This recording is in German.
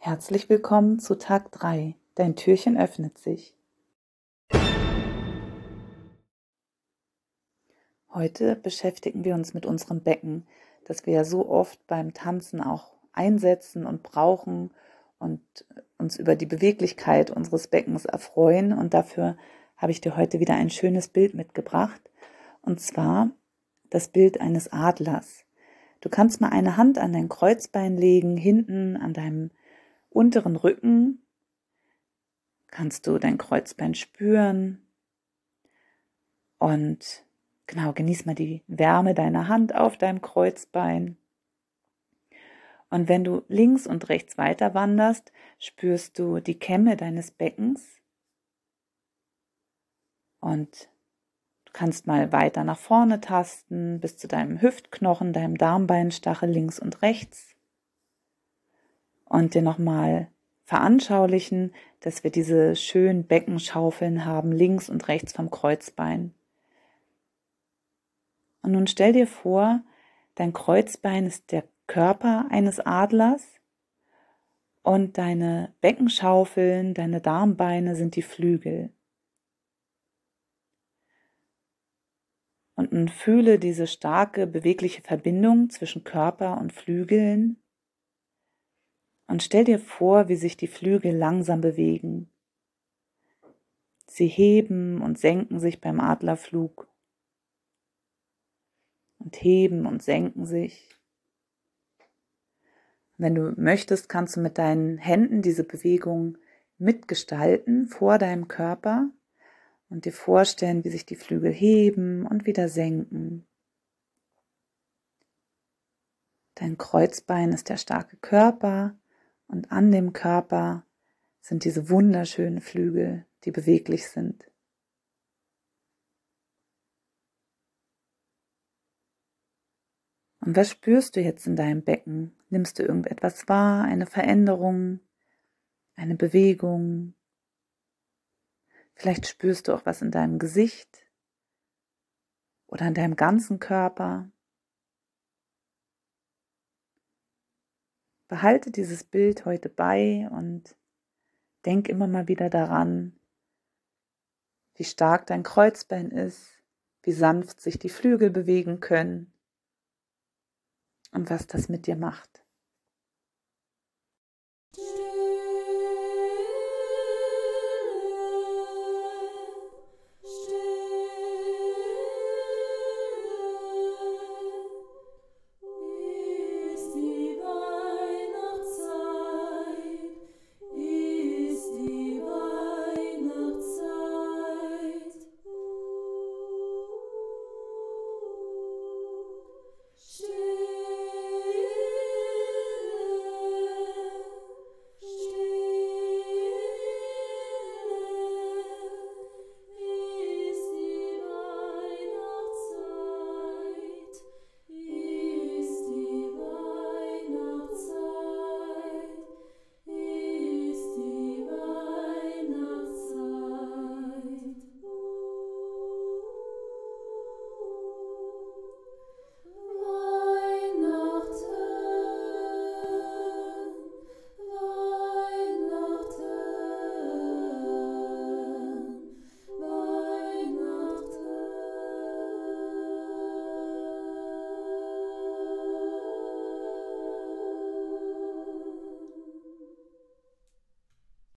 Herzlich willkommen zu Tag 3. Dein Türchen öffnet sich. Heute beschäftigen wir uns mit unserem Becken, das wir ja so oft beim Tanzen auch einsetzen und brauchen und uns über die Beweglichkeit unseres Beckens erfreuen. Und dafür habe ich dir heute wieder ein schönes Bild mitgebracht. Und zwar das Bild eines Adlers. Du kannst mal eine Hand an dein Kreuzbein legen, hinten an deinem unteren Rücken. Kannst du dein Kreuzbein spüren. Und genau, genieß mal die Wärme deiner Hand auf deinem Kreuzbein. Und wenn du links und rechts weiter wanderst, spürst du die Kämme deines Beckens. Und du kannst mal weiter nach vorne tasten bis zu deinem Hüftknochen, deinem Darmbeinstachel links und rechts. Und dir nochmal veranschaulichen, dass wir diese schönen Beckenschaufeln haben, links und rechts vom Kreuzbein. Und nun stell dir vor, dein Kreuzbein ist der Körper eines Adlers und deine Beckenschaufeln, deine Darmbeine sind die Flügel. Und nun fühle diese starke, bewegliche Verbindung zwischen Körper und Flügeln und stell dir vor, wie sich die Flügel langsam bewegen. Sie heben und senken sich beim Adlerflug und heben und senken sich. Wenn du möchtest, kannst du mit deinen Händen diese Bewegung mitgestalten vor deinem Körper und dir vorstellen, wie sich die Flügel heben und wieder senken. Dein Kreuzbein ist der starke Körper und an dem Körper sind diese wunderschönen Flügel, die beweglich sind. Und was spürst du jetzt in deinem Becken? Nimmst du irgendetwas wahr, eine Veränderung, eine Bewegung? Vielleicht spürst du auch was in deinem Gesicht oder in deinem ganzen Körper. Behalte dieses Bild heute bei und denk immer mal wieder daran, wie stark dein Kreuzbein ist, wie sanft sich die Flügel bewegen können und was das mit dir macht.